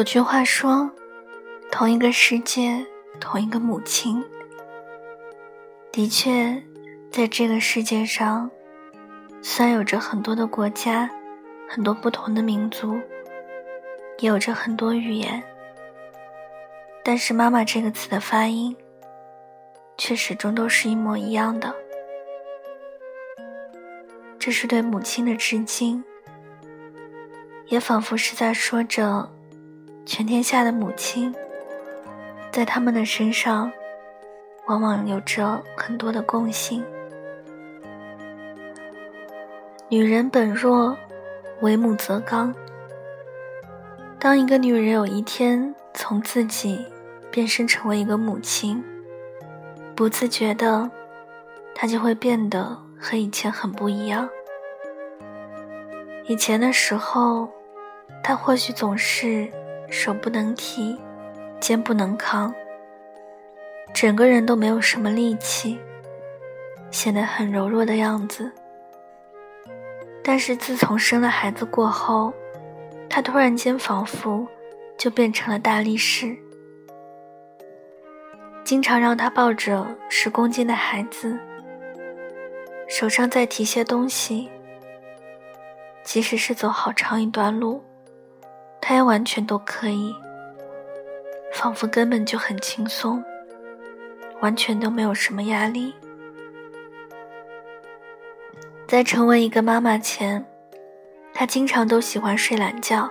有句话说：“同一个世界，同一个母亲。”的确，在这个世界上，虽然有着很多的国家，很多不同的民族，也有着很多语言，但是“妈妈”这个词的发音，却始终都是一模一样的。这是对母亲的致敬。也仿佛是在说着，全天下的母亲，在他们的身上，往往有着很多的共性。女人本弱，为母则刚。当一个女人有一天从自己变身成为一个母亲，不自觉的，她就会变得和以前很不一样。以前的时候。他或许总是手不能提，肩不能扛，整个人都没有什么力气，显得很柔弱的样子。但是自从生了孩子过后，他突然间仿佛就变成了大力士。经常让他抱着十公斤的孩子，手上再提些东西，即使是走好长一段路。他完全都可以，仿佛根本就很轻松，完全都没有什么压力。在成为一个妈妈前，他经常都喜欢睡懒觉，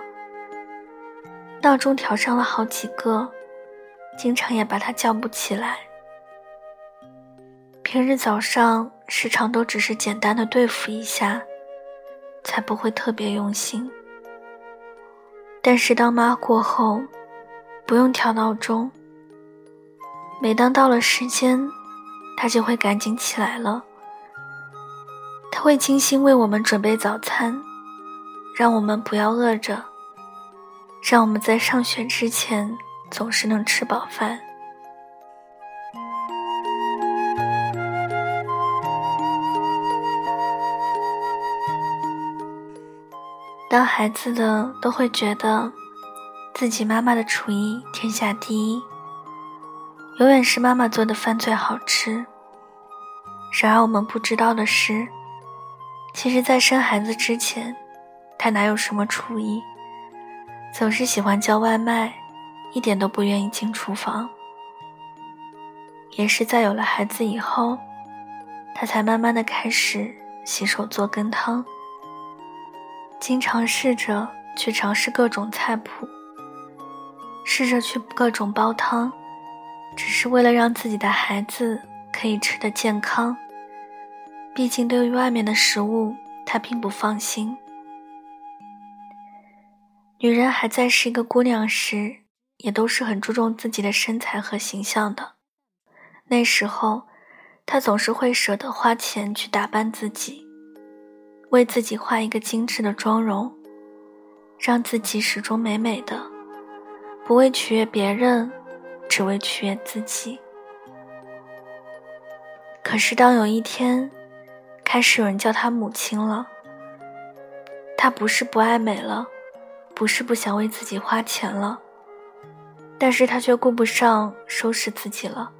闹钟调上了好几个，经常也把他叫不起来。平日早上时常都只是简单的对付一下，才不会特别用心。但是当妈过后，不用调闹钟。每当到了时间，他就会赶紧起来了。他会精心为我们准备早餐，让我们不要饿着，让我们在上学之前总是能吃饱饭。当孩子的都会觉得，自己妈妈的厨艺天下第一，永远是妈妈做的饭最好吃。然而我们不知道的是，其实，在生孩子之前，她哪有什么厨艺，总是喜欢叫外卖，一点都不愿意进厨房。也是在有了孩子以后，她才慢慢的开始洗手做羹汤。经常试着去尝试各种菜谱，试着去各种煲汤，只是为了让自己的孩子可以吃得健康。毕竟对于外面的食物，她并不放心。女人还在是一个姑娘时，也都是很注重自己的身材和形象的。那时候，她总是会舍得花钱去打扮自己。为自己画一个精致的妆容，让自己始终美美的，不为取悦别人，只为取悦自己。可是当有一天，开始有人叫她母亲了，她不是不爱美了，不是不想为自己花钱了，但是她却顾不上收拾自己了。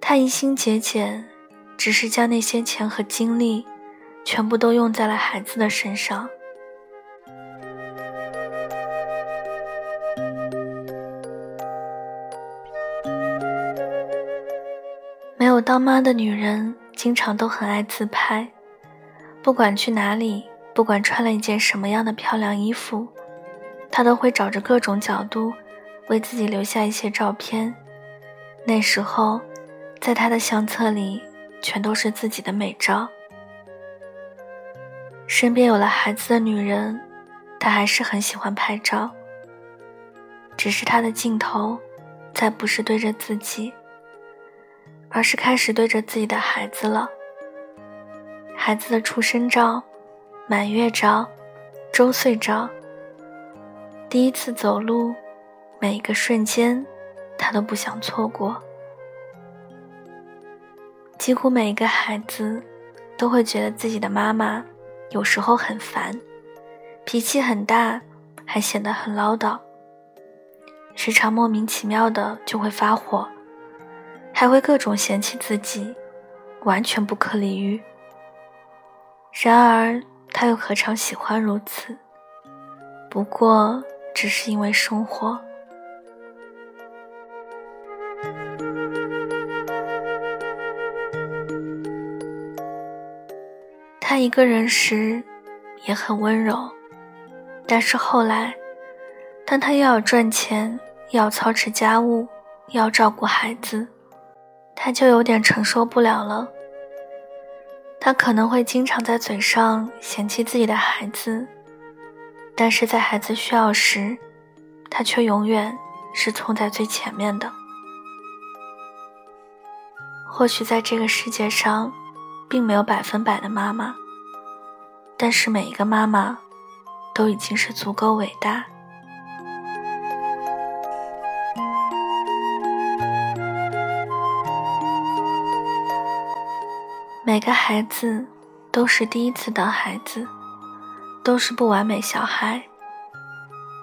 她一心节俭，只是将那些钱和精力。全部都用在了孩子的身上。没有当妈的女人，经常都很爱自拍，不管去哪里，不管穿了一件什么样的漂亮衣服，她都会找着各种角度，为自己留下一些照片。那时候，在她的相册里，全都是自己的美照。身边有了孩子的女人，她还是很喜欢拍照。只是她的镜头，再不是对着自己，而是开始对着自己的孩子了。孩子的出生照、满月照、周岁照、第一次走路，每一个瞬间，她都不想错过。几乎每一个孩子，都会觉得自己的妈妈。有时候很烦，脾气很大，还显得很唠叨。时常莫名其妙的就会发火，还会各种嫌弃自己，完全不可理喻。然而，他又何尝喜欢如此？不过，只是因为生活。他一个人时也很温柔，但是后来，当他又要赚钱，又要操持家务，又要照顾孩子，他就有点承受不了了。他可能会经常在嘴上嫌弃自己的孩子，但是在孩子需要时，他却永远是冲在最前面的。或许在这个世界上。并没有百分百的妈妈，但是每一个妈妈都已经是足够伟大。每个孩子都是第一次当孩子，都是不完美小孩。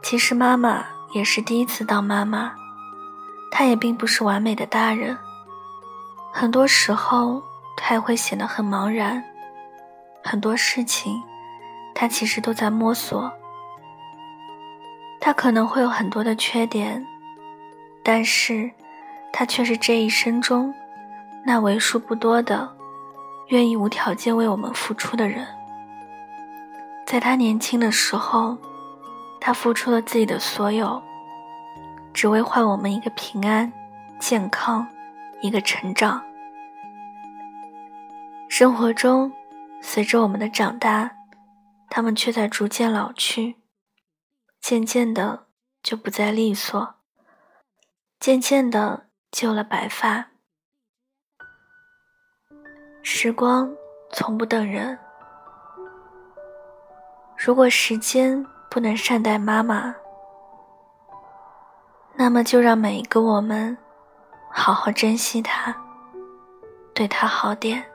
其实妈妈也是第一次当妈妈，她也并不是完美的大人，很多时候。他也会显得很茫然，很多事情，他其实都在摸索。他可能会有很多的缺点，但是，他却是这一生中，那为数不多的，愿意无条件为我们付出的人。在他年轻的时候，他付出了自己的所有，只为换我们一个平安、健康，一个成长。生活中，随着我们的长大，他们却在逐渐老去，渐渐的就不再利索，渐渐的就了白发。时光从不等人，如果时间不能善待妈妈，那么就让每一个我们好好珍惜她，对她好点。